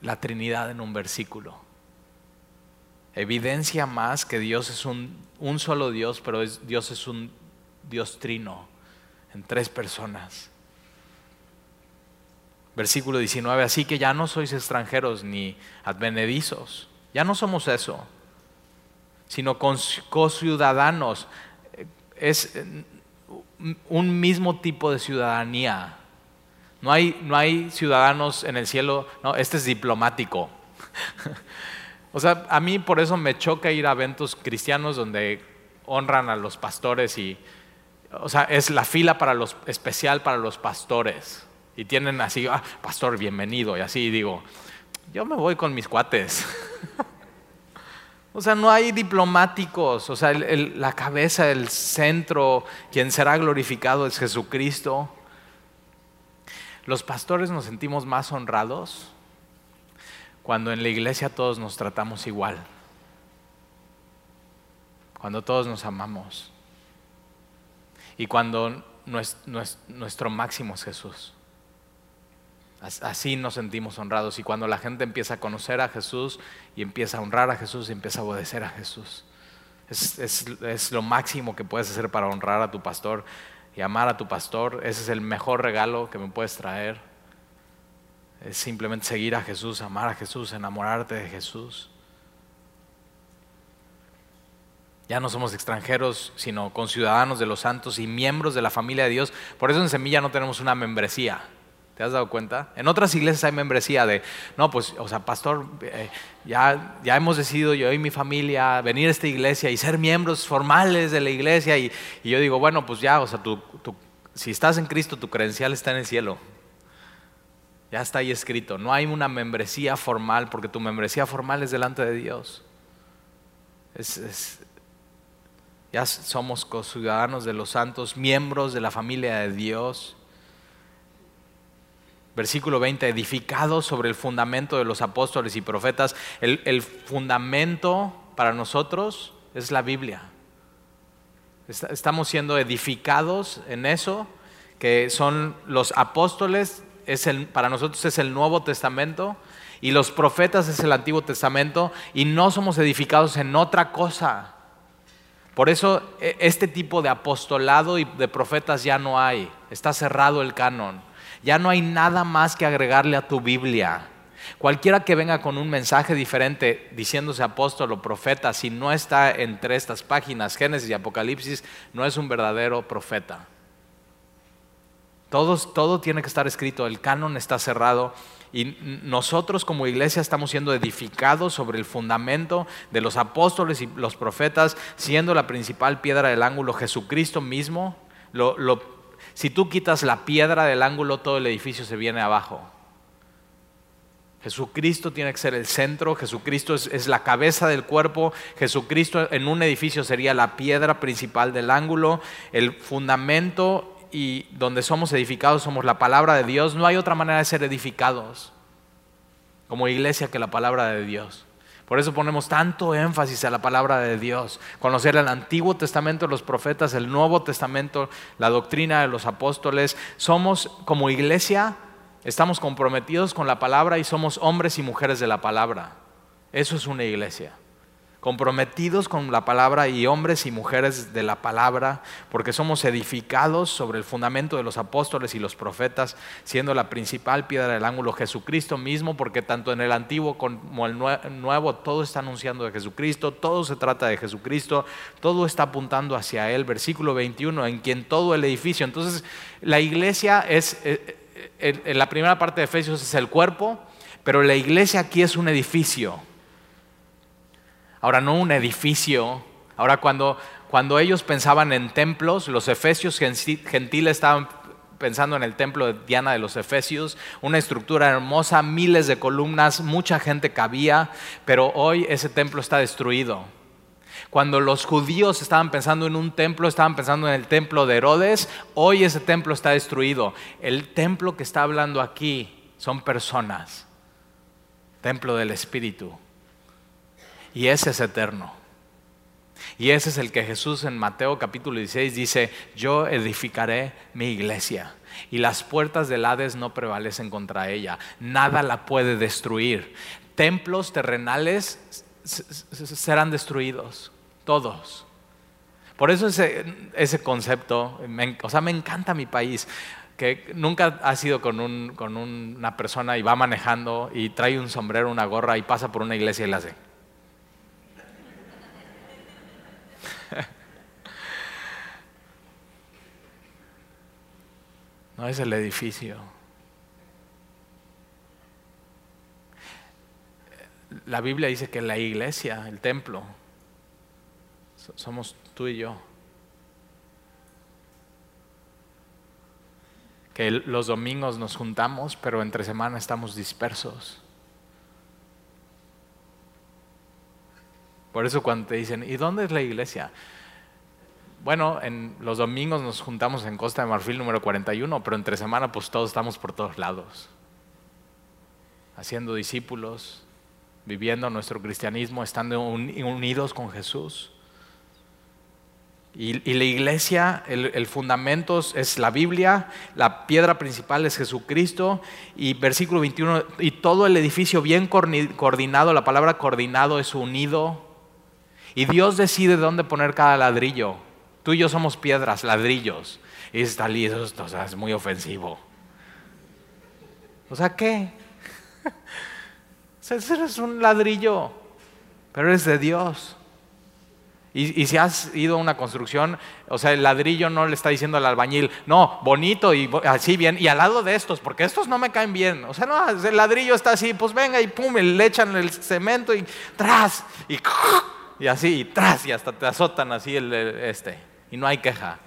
la Trinidad en un versículo. Evidencia más que Dios es un, un solo Dios, pero Dios es un Dios trino, en tres personas. Versículo 19, así que ya no sois extranjeros ni advenedizos, ya no somos eso, sino co-ciudadanos. Es un mismo tipo de ciudadanía. No hay, no hay ciudadanos en el cielo, no, este es diplomático. o sea, a mí por eso me choca ir a eventos cristianos donde honran a los pastores y, o sea, es la fila para los, especial para los pastores. Y tienen así, ah, pastor, bienvenido. Y así digo, yo me voy con mis cuates. o sea, no hay diplomáticos. O sea, la cabeza, el centro, quien será glorificado es Jesucristo. Los pastores nos sentimos más honrados cuando en la iglesia todos nos tratamos igual. Cuando todos nos amamos. Y cuando nuestro máximo es Jesús. Así nos sentimos honrados. Y cuando la gente empieza a conocer a Jesús y empieza a honrar a Jesús y empieza a obedecer a Jesús. Es, lo máximo que puedes hacer para honrar a tu pastor y amar a tu pastor. Ese es el mejor regalo que me puedes traer. Es simplemente seguir a Jesús, amar a Jesús, enamorarte de Jesús. Ya no somos extranjeros, sino conciudadanos de los santos y miembros de la familia de Dios. Por eso en Semilla no tenemos una membresía. ¿Te has dado cuenta? En otras iglesias hay membresía de, no, pues, o sea, pastor, eh, ya, ya hemos decidido yo y mi familia venir a esta iglesia y ser miembros formales de la iglesia. Y, yo digo, bueno, pues ya, o sea, si estás en Cristo, tu credencial está en el cielo. Ya está ahí escrito. No hay una membresía formal, porque tu membresía formal es delante de Dios. ya somos ciudadanos de los santos, miembros de la familia de Dios. Versículo 20, edificados sobre el fundamento de los apóstoles y profetas. El, fundamento para nosotros es la Biblia. Estamos siendo edificados en eso, que son los apóstoles, es el, para nosotros es el Nuevo Testamento, y los profetas es el Antiguo Testamento, y no somos edificados en otra cosa. Por eso e, este tipo de apostolado y de profetas ya no hay, está cerrado el canon. Ya no hay nada más que agregarle a tu Biblia. Cualquiera que venga con un mensaje diferente diciéndose apóstol o profeta, si no está entre estas páginas, Génesis y Apocalipsis, no es un verdadero profeta. todo tiene que estar escrito, el canon está cerrado. Y nosotros como iglesia estamos siendo edificados sobre el fundamento de los apóstoles y los profetas, siendo la principal piedra del ángulo Jesucristo mismo. Si tú quitas la piedra del ángulo, todo el edificio se viene abajo. Jesucristo tiene que ser el centro, Jesucristo es, la cabeza del cuerpo, Jesucristo en un edificio sería la piedra principal del ángulo, el fundamento y donde somos edificados somos la palabra de Dios, no hay otra manera de ser edificados como iglesia que la palabra de Dios. Por eso ponemos tanto énfasis a la palabra de Dios, conocer el Antiguo Testamento, los profetas, el Nuevo Testamento, la doctrina de los apóstoles. Somos como iglesia, estamos comprometidos con la palabra y somos hombres y mujeres de la palabra. Eso es una iglesia comprometidos con la palabra y hombres y mujeres de la palabra, porque somos edificados sobre el fundamento de los apóstoles y los profetas, siendo la principal piedra del ángulo Jesucristo mismo, porque tanto en el antiguo como el nuevo todo está anunciando de Jesucristo, todo se trata de Jesucristo, todo está apuntando hacia Él. Versículo 21, en quien todo el edificio. Entonces, la iglesia es, eh, eh, en la primera parte de Efesios es el cuerpo, pero la iglesia aquí es un edificio ahora no un edificio. Ahora cuando, cuando ellos pensaban en templos, los efesios gentiles estaban pensando en el templo de Diana de los Efesios, una estructura hermosa, miles de columnas, mucha gente cabía, pero hoy ese templo está destruido. Cuando los judíos estaban pensando en un templo, estaban pensando en el templo de Herodes, hoy ese templo está destruido. El templo que está hablando aquí son personas, templo del Espíritu. Y ese es eterno. Y ese es el que Jesús en Mateo capítulo 16 dice, yo edificaré mi iglesia y las puertas del Hades no prevalecen contra ella. Nada la puede destruir. Templos terrenales serán destruidos, todos. Por eso ese, concepto, o sea, me encanta mi país que nunca ha sido con, con una persona y va manejando y trae un sombrero, una gorra y pasa por una iglesia y la hace. No es el edificio. La Biblia dice que la iglesia, el templo, somos tú y yo. Que los domingos nos juntamos, pero entre semana estamos dispersos. Por eso cuando te dicen, ¿y dónde es la iglesia? Bueno, en los domingos nos juntamos en Costa de Marfil número 41, pero entre semana pues todos estamos por todos lados, haciendo discípulos, viviendo nuestro cristianismo, estando unidos con Jesús. Y, la iglesia, el, el, fundamento es la Biblia, la piedra principal es Jesucristo y versículo 21, y todo el edificio bien coordinado, la palabra coordinado es unido, y Dios decide dónde poner cada ladrillo. Tú y yo somos piedras, ladrillos. Y está listo, o sea, es muy ofensivo. O sea, ¿qué? eres un ladrillo, pero eres de Dios. Y, si has ido a una construcción, o sea, el ladrillo no le está diciendo al albañil, no, bonito y así bien, y al lado de estos, porque estos no me caen bien. O sea, no, el ladrillo está así, pues venga y pum, le echan el cemento y tras, y, y así, y tras, y hasta te azotan así el este y no hay queja.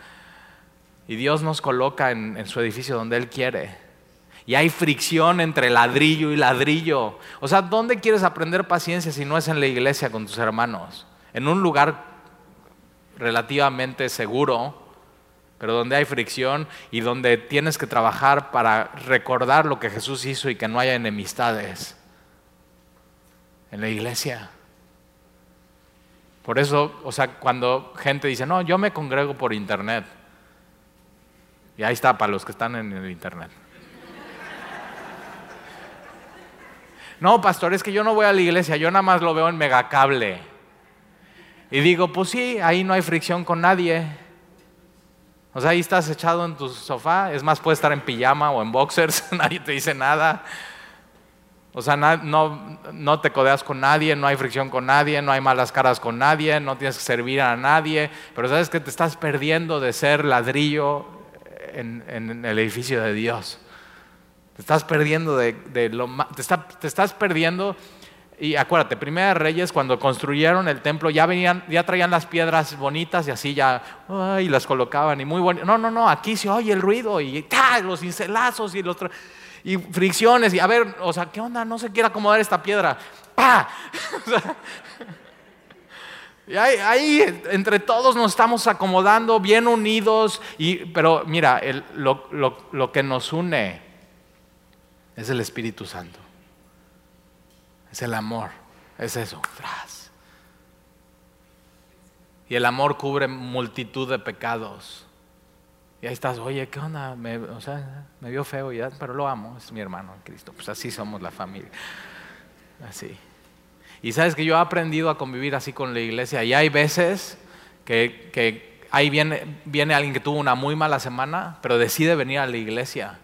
Y Dios nos coloca en, su edificio donde Él quiere. Y hay fricción entre ladrillo y ladrillo. O sea, ¿dónde quieres aprender paciencia si no es en la iglesia con tus hermanos? En un lugar relativamente seguro, pero donde hay fricción y donde tienes que trabajar para recordar lo que Jesús hizo y que no haya enemistades. En la iglesia. Por eso, o sea, cuando gente dice, no, yo me congrego por internet. Y ahí está, para los que están en el internet. No, pastor, es que yo no voy a la iglesia, yo nada más lo veo en megacable. Y digo, pues sí, ahí no hay fricción con nadie. O sea, ahí estás echado en tu sofá, es más, puedes estar en pijama o en boxers, nadie te dice nada. O sea, no, no te codeas con nadie, no hay fricción con nadie, no hay malas caras con nadie, no tienes que servir a nadie, pero sabes que te estás perdiendo de ser ladrillo en, el edificio de Dios. Te estás perdiendo de, lo te, te estás perdiendo y acuérdate, Primera Reyes, cuando construyeron el templo, ya venían, ya traían las piedras bonitas y así ya, y las colocaban y muy bonitas. No, no, no, aquí se oye el ruido y los cincelazos y los y fricciones y a ver, o sea, ¿qué onda? No se quiere acomodar esta piedra. ¡Pah! y ahí, entre todos nos estamos acomodando, bien unidos, y, pero mira, lo, lo que nos une es el Espíritu Santo. Es el amor, es eso. Y el amor cubre multitud de pecados. Y ahí estás, oye, ¿qué onda? Me, o sea, me vio feo, ya, pero lo amo, es mi hermano en Cristo. Pues así somos la familia. Así. Y sabes que yo he aprendido a convivir así con la iglesia. Y hay veces que, que ahí viene, viene alguien que tuvo una muy mala semana, pero decide venir a la iglesia.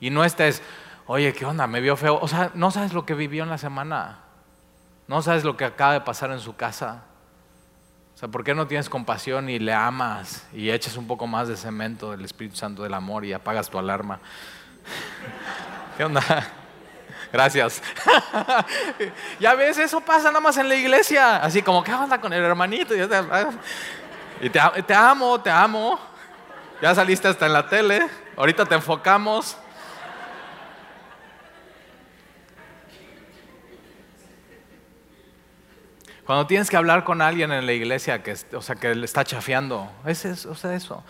Y no estés, oye, ¿qué onda? Me vio feo. O sea, no sabes lo que vivió en la semana. No sabes lo que acaba de pasar en su casa. ¿Por qué no tienes compasión y le amas y echas un poco más de cemento del Espíritu Santo del amor y apagas tu alarma? ¿Qué onda? Gracias. ya ves, eso pasa nada más en la iglesia. Así como, ¿qué onda con el hermanito? Y te, te amo, te amo. Ya saliste hasta en la tele. Ahorita te enfocamos. Cuando tienes que hablar con alguien en la iglesia que, o sea, que le está chafeando, es. O sea, eso.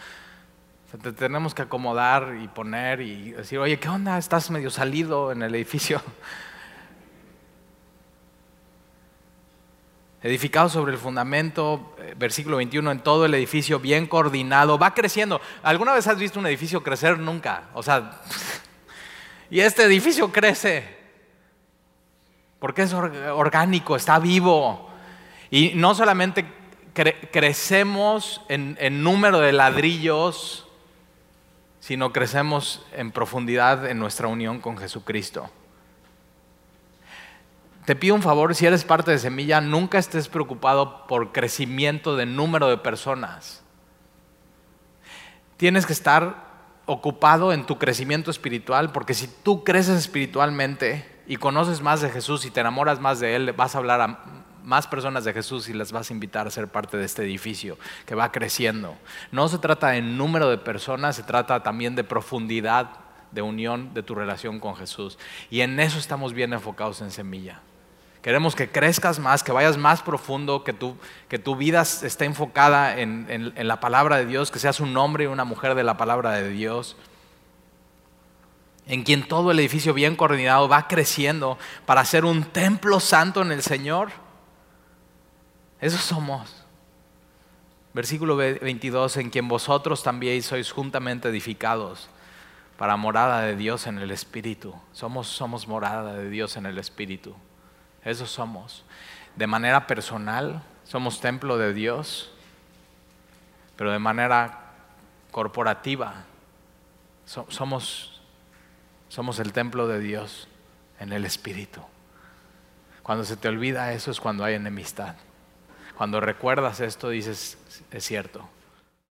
te tenemos que acomodar y poner y decir, oye, ¿qué onda? Estás medio salido en el edificio. Edificado sobre el fundamento, eh, versículo 21, en todo el edificio bien coordinado, va creciendo. ¿Alguna vez has visto un edificio crecer? Nunca. O sea, y este edificio crece porque es orgánico, está vivo. Y no solamente crecemos en, número de ladrillos, sino crecemos en profundidad en nuestra unión con Jesucristo. Te pido un favor, si eres parte de Semilla, nunca estés preocupado por crecimiento de número de personas. Tienes que estar ocupado en tu crecimiento espiritual, porque si tú creces espiritualmente y conoces más de Jesús y te enamoras más de Él, vas a hablar a más personas de Jesús y las vas a invitar a ser parte de este edificio que va creciendo. No se trata de número de personas, se trata también de profundidad de unión de tu relación con Jesús. Y en eso estamos bien enfocados en Semilla. Queremos que crezcas más, que vayas más profundo, que tu, que tu vida esté enfocada en, en la palabra de Dios, que seas un hombre y una mujer de la palabra de Dios en quien todo el edificio bien coordinado va creciendo para ser un templo santo en el Señor. Eso somos. Versículo 22, en quien vosotros también sois juntamente edificados para morada de Dios en el Espíritu. Somos, somos morada de Dios en el Espíritu. Eso somos. De manera personal, somos templo de Dios, pero de manera corporativa, somos, somos el templo de Dios en el Espíritu. Cuando se te olvida eso es cuando hay enemistad. Cuando recuerdas esto dices, es cierto,